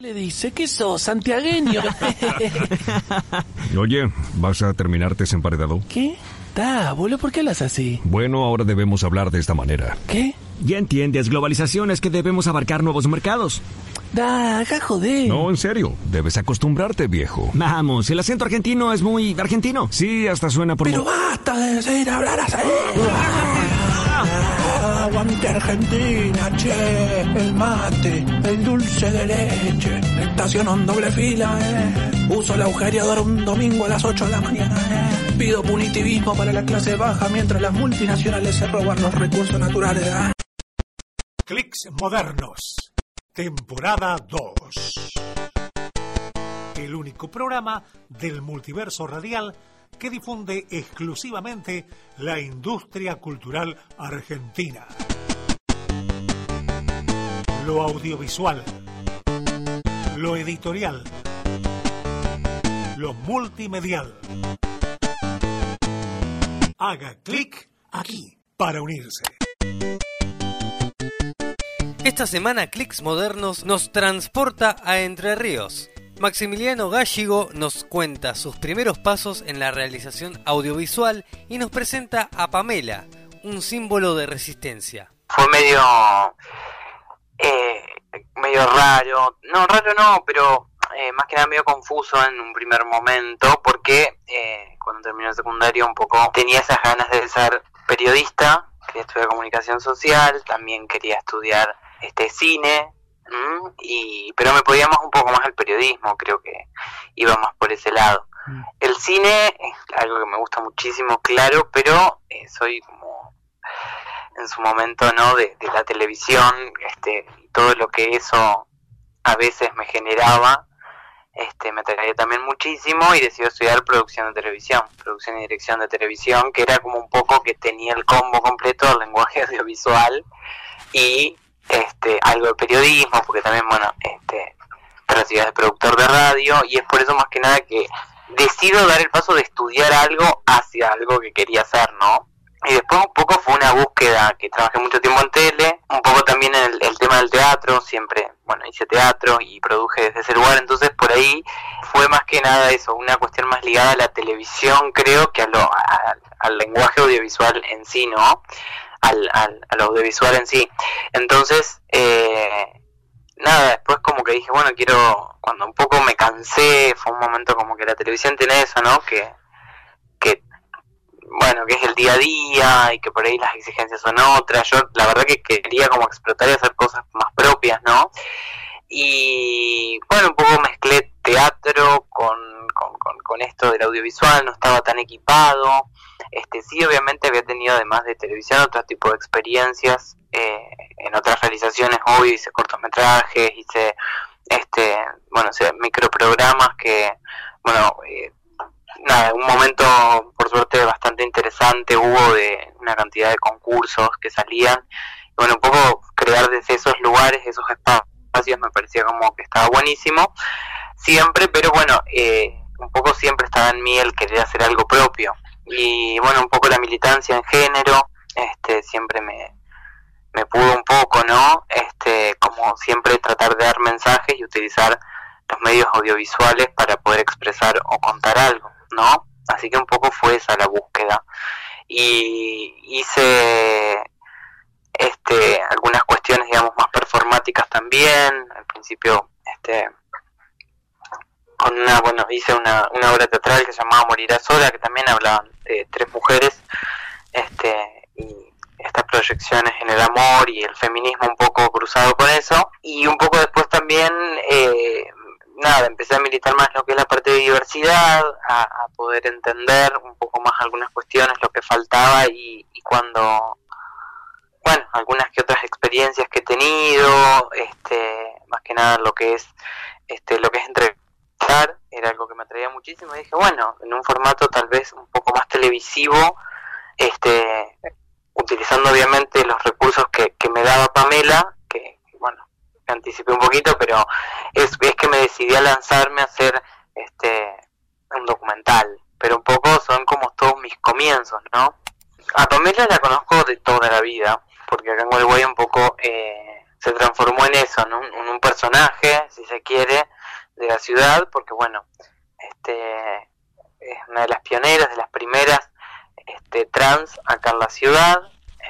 Le dice que sos santiagueño. Oye, ¿vas a terminarte desemparedado? ¿Qué? Da, boludo, ¿por qué hablas así? Bueno, ahora debemos hablar de esta manera. ¿Qué? Ya entiendes, globalización es que debemos abarcar nuevos mercados. Da, acá joder. No, en serio, debes acostumbrarte, viejo. Vamos, el acento argentino es muy argentino. Sí, hasta suena por... Pero basta de decir hablar así. Aguante Argentina, che, el mate, el dulce de leche, estaciono en doble fila, eh. Uso el agujereador un domingo a las 8 de la mañana, eh. Pido punitivismo para la clase baja mientras las multinacionales se roban los recursos naturales, eh. Clicks Modernos, temporada 2. El único programa del multiverso radial que difunde exclusivamente la industria cultural argentina. Lo audiovisual, lo editorial, lo multimedial. Haga clic aquí para unirse. Esta semana Clicks Modernos nos transporta a Entre Ríos. Maximiliano Gallego nos cuenta sus primeros pasos en la realización audiovisual y nos presenta a Pamela, un símbolo de resistencia. Fue medio eh, medio raro, no raro no, pero eh, más que nada medio confuso en un primer momento porque eh, cuando terminé el secundario un poco tenía esas ganas de ser periodista, quería estudiar comunicación social, también quería estudiar este cine, ¿m? y pero me podía más un poco más el periodismo, creo que iba más por ese lado. El cine es algo que me gusta muchísimo, claro, pero eh, soy como en su momento no de, de la televisión este y todo lo que eso a veces me generaba este me atraía también muchísimo y decidí estudiar producción de televisión producción y dirección de televisión que era como un poco que tenía el combo completo del lenguaje audiovisual y este algo de periodismo porque también bueno este de productor de radio y es por eso más que nada que decido dar el paso de estudiar algo hacia algo que quería hacer no y después un poco fue una búsqueda que trabajé mucho tiempo en tele, un poco también en el, el, tema del teatro, siempre, bueno, hice teatro y produje desde ese lugar, entonces por ahí fue más que nada eso, una cuestión más ligada a la televisión, creo, que a lo, a, al lenguaje audiovisual en sí, ¿no? Al, al, al audiovisual en sí. Entonces, eh, nada, después como que dije, bueno, quiero, cuando un poco me cansé, fue un momento como que la televisión tiene eso, ¿no? Que, que bueno, que es el día a día y que por ahí las exigencias son otras. Yo la verdad que quería como explotar y hacer cosas más propias, ¿no? Y bueno, un poco mezclé teatro con, con, con, con esto del audiovisual, no estaba tan equipado. Este sí, obviamente había tenido además de televisión otro tipo de experiencias eh, en otras realizaciones, hoy hice cortometrajes, hice este, bueno, o sea, microprogramas que, bueno, eh, nada, un momento por suerte bastante interesante. Hubo de una cantidad de concursos que salían. Bueno un poco crear desde esos lugares esos espacios me parecía como que estaba buenísimo. Siempre pero bueno eh, un poco siempre estaba en mí el querer hacer algo propio y bueno un poco la militancia en género este siempre me me pudo un poco no este como siempre tratar de dar mensajes y utilizar los medios audiovisuales para poder expresar o contar algo ¿no? Así que un poco fue esa la búsqueda. Y hice este algunas cuestiones, digamos, más performáticas también. Al principio, este con una, bueno, hice una, una obra teatral que se llamaba Morirá sola, que también hablaban de tres mujeres, este, y estas proyecciones en el amor y el feminismo un poco cruzado con eso. Y un poco después también eh, nada, empecé a militar más lo que es la parte de diversidad, a, a, poder entender un poco más algunas cuestiones, lo que faltaba y, y, cuando, bueno, algunas que otras experiencias que he tenido, este, más que nada lo que es, este, lo que es era algo que me atraía muchísimo y dije, bueno, en un formato tal vez un poco más televisivo, este, utilizando obviamente los recursos que, que me daba Pamela, me anticipé un poquito, pero es, es que me decidí a lanzarme a hacer este un documental, pero un poco son como todos mis comienzos, ¿no? A Pamela la conozco de toda la vida, porque acá en Uruguay un poco eh, se transformó en eso, en un personaje, si se quiere, de la ciudad, porque bueno, este es una de las pioneras, de las primeras este, trans acá en la ciudad,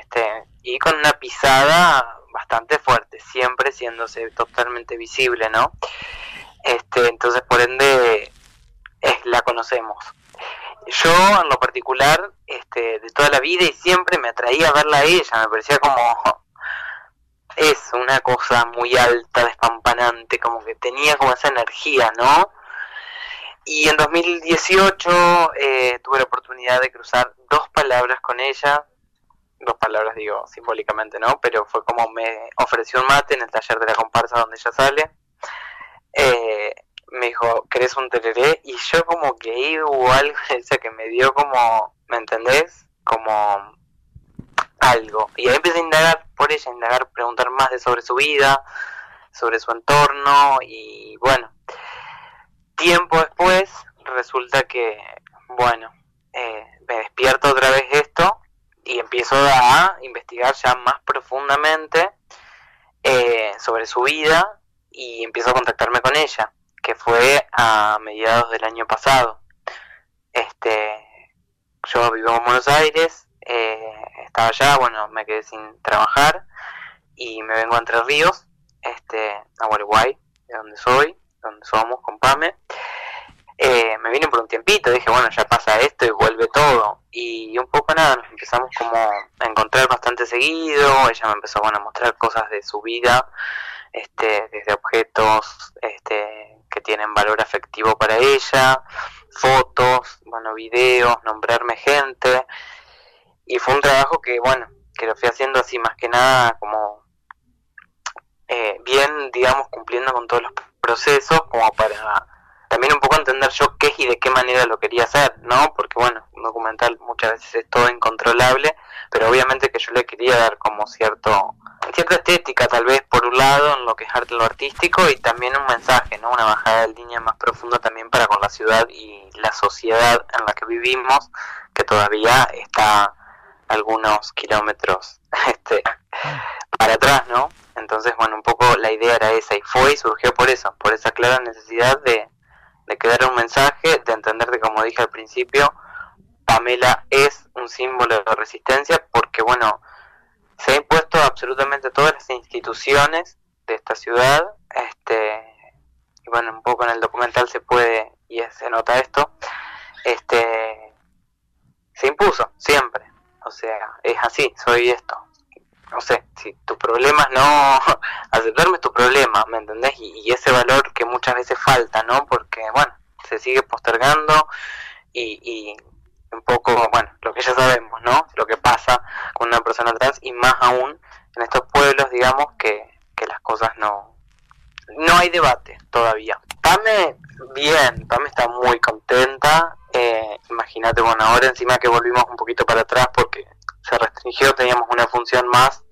este, y con una pisada bastante fuerte, siempre siéndose totalmente visible, ¿no? Este, entonces, por ende, es, la conocemos. Yo, en lo particular, este, de toda la vida y siempre me atraía verla a ella, me parecía como es una cosa muy alta, despampanante, como que tenía como esa energía, ¿no? Y en 2018 eh, tuve la oportunidad de cruzar dos palabras con ella, dos palabras digo simbólicamente, ¿no? Pero fue como me ofreció un mate en el taller de la comparsa donde ella sale. Eh, me dijo, ¿querés un tereré? Y yo como que hubo algo ella que me dio como, ¿me entendés? Como algo. Y ahí empecé a indagar por ella, a indagar, preguntar más de sobre su vida, sobre su entorno y bueno, tiempo después resulta que, bueno, eh, me despierto otra vez esto y empiezo a investigar ya más profundamente eh, sobre su vida y empiezo a contactarme con ella, que fue a mediados del año pasado. Este, yo vivo en Buenos Aires, eh, allá, bueno, me quedé sin trabajar y me vengo a Entre Ríos, este, a Uruguay, de donde soy, donde somos con Pame. Eh, me vine por un tiempito, dije, bueno, ya pasa esto y vuelve todo. Y un poco nada, nos empezamos como a encontrar bastante seguido, ella me empezó bueno, a mostrar cosas de su vida, este, desde objetos este, que tienen valor afectivo para ella, fotos, bueno, videos, nombrarme gente. Y fue un trabajo que, bueno, que lo fui haciendo así más que nada como eh, bien, digamos, cumpliendo con todos los procesos, como para también un poco entender yo qué y de qué manera lo quería hacer, ¿no? Porque bueno, un documental muchas veces es todo incontrolable, pero obviamente que yo le quería dar como cierto cierta estética tal vez por un lado en lo que es arte lo artístico y también un mensaje, ¿no? Una bajada de línea más profunda también para con la ciudad y la sociedad en la que vivimos, que todavía está algunos kilómetros este para atrás, ¿no? Entonces, bueno, un poco la idea era esa y fue y surgió por eso, por esa clara necesidad de de que dar un mensaje, de entender que como dije al principio, Pamela es un símbolo de resistencia porque bueno, se ha impuesto absolutamente todas las instituciones de esta ciudad, este y bueno, un poco en el documental se puede y se nota esto, este se impuso siempre, o sea, es así, soy esto, no sé, si tu problema es no aceptarme tu problema, ¿me entendés? Y, ese valor que muchas veces falta, ¿no? Porque, bueno, se sigue postergando y, y un poco, bueno, lo que ya sabemos, ¿no? Lo que pasa con una persona trans y más aún en estos pueblos, digamos, que, que las cosas no... No hay debate todavía. Pame, bien, Pame está muy contenta. Eh, Imagínate, bueno, ahora encima que volvimos un poquito para atrás porque se restringió, teníamos una función más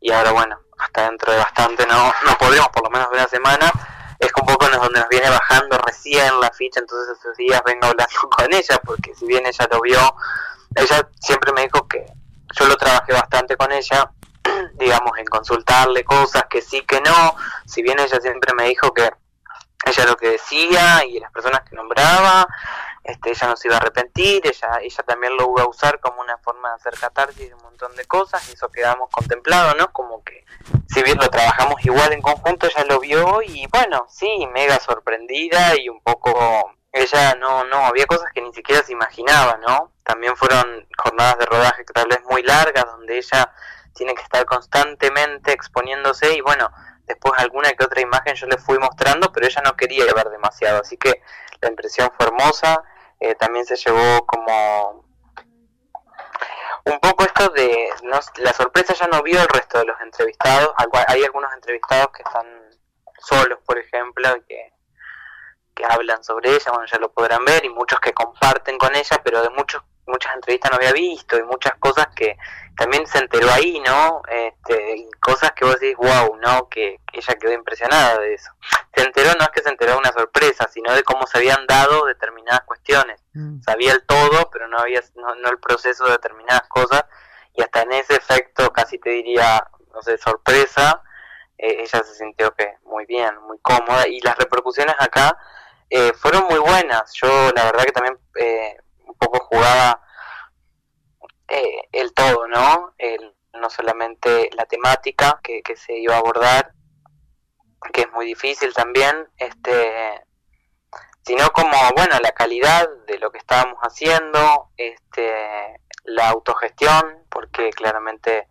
y ahora bueno, hasta dentro de bastante no, no podremos, por lo menos una semana, es un poco donde nos viene bajando recién la ficha, entonces esos días vengo hablando con ella, porque si bien ella lo vio, ella siempre me dijo que yo lo trabajé bastante con ella, digamos, en consultarle cosas que sí, que no, si bien ella siempre me dijo que ella lo que decía y las personas que nombraba, este, ella no se iba a arrepentir, ella, ella también lo iba a usar como una forma de hacer catarsis de un montón de cosas, y eso quedamos contemplado, ¿no? Como que si bien lo trabajamos igual en conjunto, ella lo vio y bueno, sí, mega sorprendida y un poco ella no, no, había cosas que ni siquiera se imaginaba, ¿no? También fueron jornadas de rodaje que tal vez muy largas, donde ella tiene que estar constantemente exponiéndose y bueno, después alguna que otra imagen yo le fui mostrando, pero ella no quería ver demasiado, así que la impresión fue hermosa, eh, también se llevó como un poco esto de la sorpresa ya no vio el resto de los entrevistados hay algunos entrevistados que están solos por ejemplo que, que hablan sobre ella bueno ya lo podrán ver y muchos que comparten con ella pero de muchos muchas entrevistas no había visto y muchas cosas que también se enteró ahí, ¿no? Este, y cosas que vos decís, wow, ¿no? Que, ella quedó impresionada de eso. Se enteró, no es que se enteró de una sorpresa, sino de cómo se habían dado determinadas cuestiones. Mm. Sabía el todo, pero no había, no, no el proceso de determinadas cosas, y hasta en ese efecto, casi te diría, no sé, sorpresa, eh, ella se sintió que muy bien, muy cómoda y las repercusiones acá eh, fueron muy buenas. Yo la verdad que también eh, poco jugaba el todo, ¿no? El, no solamente la temática que, que se iba a abordar, que es muy difícil también, este sino como bueno la calidad de lo que estábamos haciendo este la autogestión porque claramente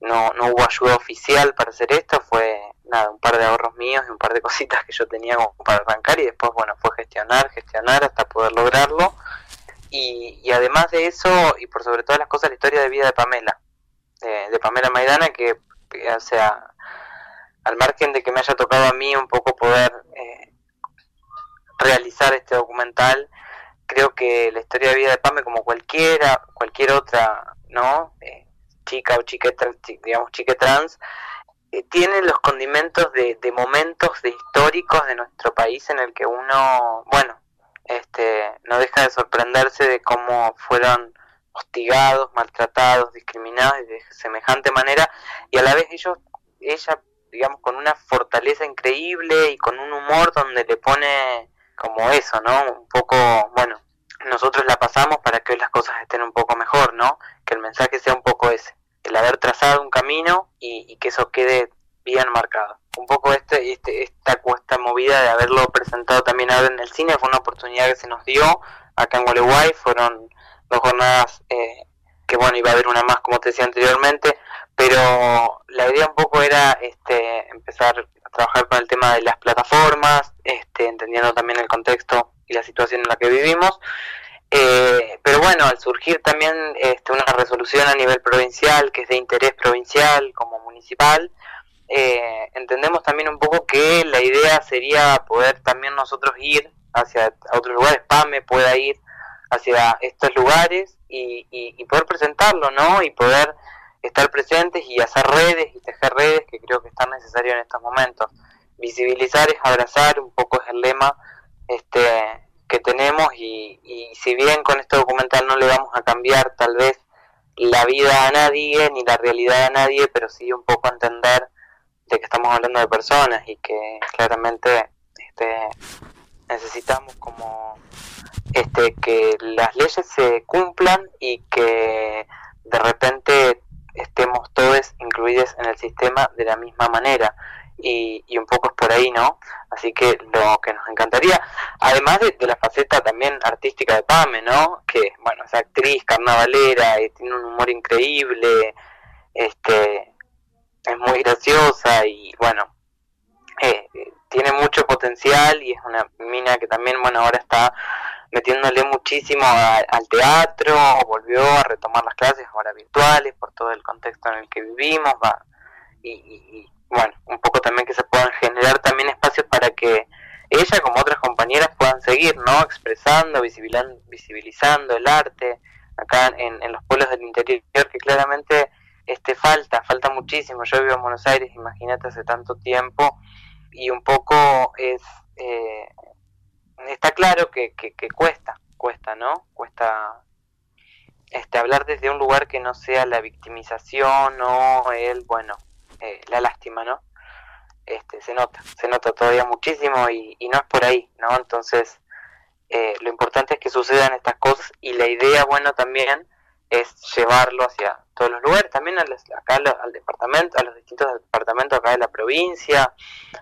no, no hubo ayuda oficial para hacer esto, fue nada, un par de ahorros míos y un par de cositas que yo tenía para arrancar y después, bueno, fue gestionar, gestionar hasta poder lograrlo. Y, y además de eso, y por sobre todas las cosas, la historia de vida de Pamela, de, Pamela Maidana, que, o sea, al margen de que me haya tocado a mí un poco poder eh, realizar este documental, creo que la historia de vida de Pame, como cualquiera, cualquier otra, ¿no? Eh, chica o chique, digamos, chique trans, eh, tiene los condimentos de, momentos de históricos de nuestro país en el que uno, bueno, este, no deja de sorprenderse de cómo fueron hostigados, maltratados, discriminados de semejante manera y a la vez ellos, ella, digamos, con una fortaleza increíble y con un humor donde le pone como eso, ¿no? Un poco, bueno, nosotros la pasamos para que hoy las cosas estén un poco mejor, ¿no? Que el mensaje sea un poco ese, el haber trazado un camino y, que eso quede bien marcado. Un poco este, este, esta, esta movida de haberlo presentado también ahora en el cine. Fue una oportunidad que se nos dio acá en Gualeguay, fueron dos jornadas eh, que bueno, iba a haber una más como te decía anteriormente, pero la idea un poco era este, empezar a trabajar con el tema de las plataformas, este, entendiendo también el contexto y la situación en la que vivimos. Eh, pero bueno, al surgir también este, una resolución a nivel provincial, que es de interés provincial como municipal, eh, entendemos también un poco que la idea sería poder también nosotros ir hacia otros lugares, PAME pueda ir hacia estos lugares y, y, poder presentarlo, ¿no? Y poder estar presentes y hacer redes y tejer redes que creo que están necesarios en estos momentos. Visibilizar es abrazar, un poco es el lema este, que tenemos y, y si bien con este documental no le vamos a cambiar tal vez la vida a nadie ni la realidad a nadie, pero sí un poco entender de que estamos hablando de personas y que claramente este, necesitamos como este que las leyes se cumplan y que de repente estemos todos incluidos en el sistema de la misma manera y, y, un poco es por ahí, ¿no? Así que lo que nos encantaría, además de, la faceta también artística de Pame, ¿no? Que, bueno, es actriz, carnavalera, y tiene un humor increíble, este, es muy graciosa y, bueno, eh, tiene mucho potencial y es una mina que también, bueno, ahora está metiéndole muchísimo al teatro, volvió a retomar las clases ahora virtuales por todo el contexto en el que vivimos, va, y, y bueno, un poco también que se puedan generar también espacios para que ella como otras compañeras puedan seguir, ¿no? Expresando, visibilizando, visibilizando el arte acá en, en los pueblos del interior que claramente este falta, falta muchísimo. Yo vivo en Buenos Aires, imagínate hace tanto tiempo y un poco es eh, está claro que, que, cuesta, cuesta, ¿no? Cuesta este hablar desde un lugar que no sea la victimización o el, bueno, eh, la lástima, ¿no? Este, se nota, se nota todavía muchísimo y, no es por ahí, ¿no? Entonces, eh, lo importante es que sucedan estas cosas y la idea, bueno, también es llevarlo hacia todos los lugares, también al, acá al, departamento, a los distintos departamentos acá de la provincia,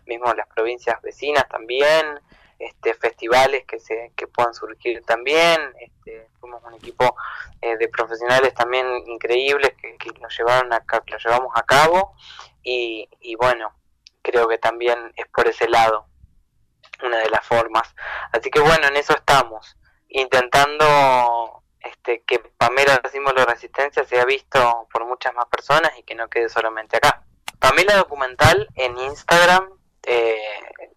mismo las provincias vecinas también, este, festivales que se que puedan surgir también este, fuimos un equipo eh, de profesionales también increíbles que, que lo llevaron a, que lo llevamos a cabo y, y bueno creo que también es por ese lado una de las formas. Así que bueno en eso estamos intentando este, que Pamela Símbolo de Resistencia sea visto por muchas más personas y que no quede solamente acá. Pamela Documental en Instagram eh,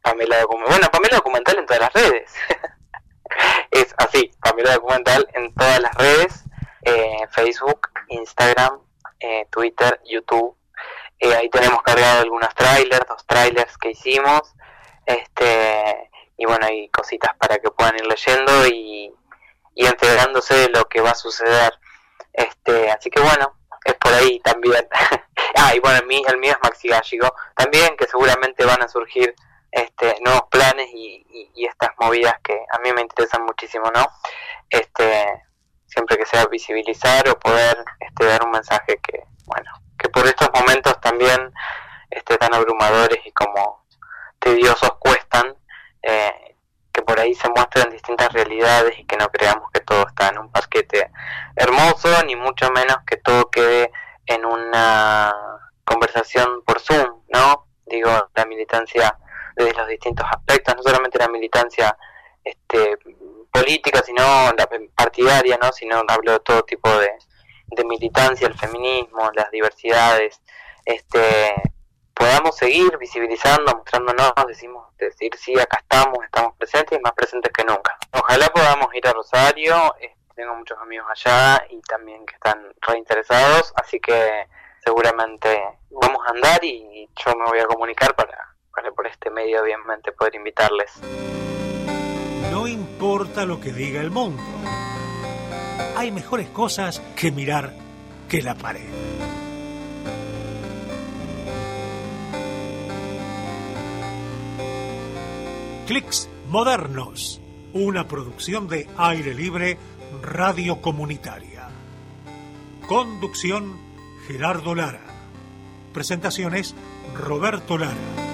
Pamela Documental. Bueno, Pamela Documental en todas las redes. es así, Pamela Documental en todas las redes, eh, Facebook, Instagram, eh, Twitter, YouTube. Eh, ahí tenemos cargado algunos trailers, dos trailers que hicimos. Este, y bueno, hay cositas para que puedan ir leyendo y, y enterándose de lo que va a suceder. Este, así que bueno, es por ahí también. ah, y bueno, el mío, el mío es Maxi Gallego también, que seguramente van a surgir este, nuevos planes y, estas movidas que a mí me interesan muchísimo, ¿no? Este, siempre que sea visibilizar o poder este, dar un mensaje que, bueno, que por estos momentos también este, tan abrumadores y como tediosos cuestan, eh, que por ahí se muestren distintas realidades y que no creamos que todo está en un paquete hermoso, ni mucho menos que todo quede en una conversación por Zoom, ¿no? Digo, la militancia desde los distintos aspectos, no solamente la militancia este, política, sino la partidaria, ¿no? Sino hablo de todo tipo de, de militancia, el feminismo, las diversidades, este, podamos seguir visibilizando, mostrándonos, decimos, decir sí, acá estamos, estamos presentes y más presentes que nunca. Ojalá podamos ir a Rosario, tengo muchos amigos allá y también que están reinteresados, así que seguramente vamos a andar y yo me voy a comunicar para, para por este medio obviamente poder invitarles. No importa lo que diga el mundo, hay mejores cosas que mirar que la pared. Clicks Modernos, una producción de aire libre radio comunitaria. Conducción Gerardo Lara. Presentaciones Roberto Lara.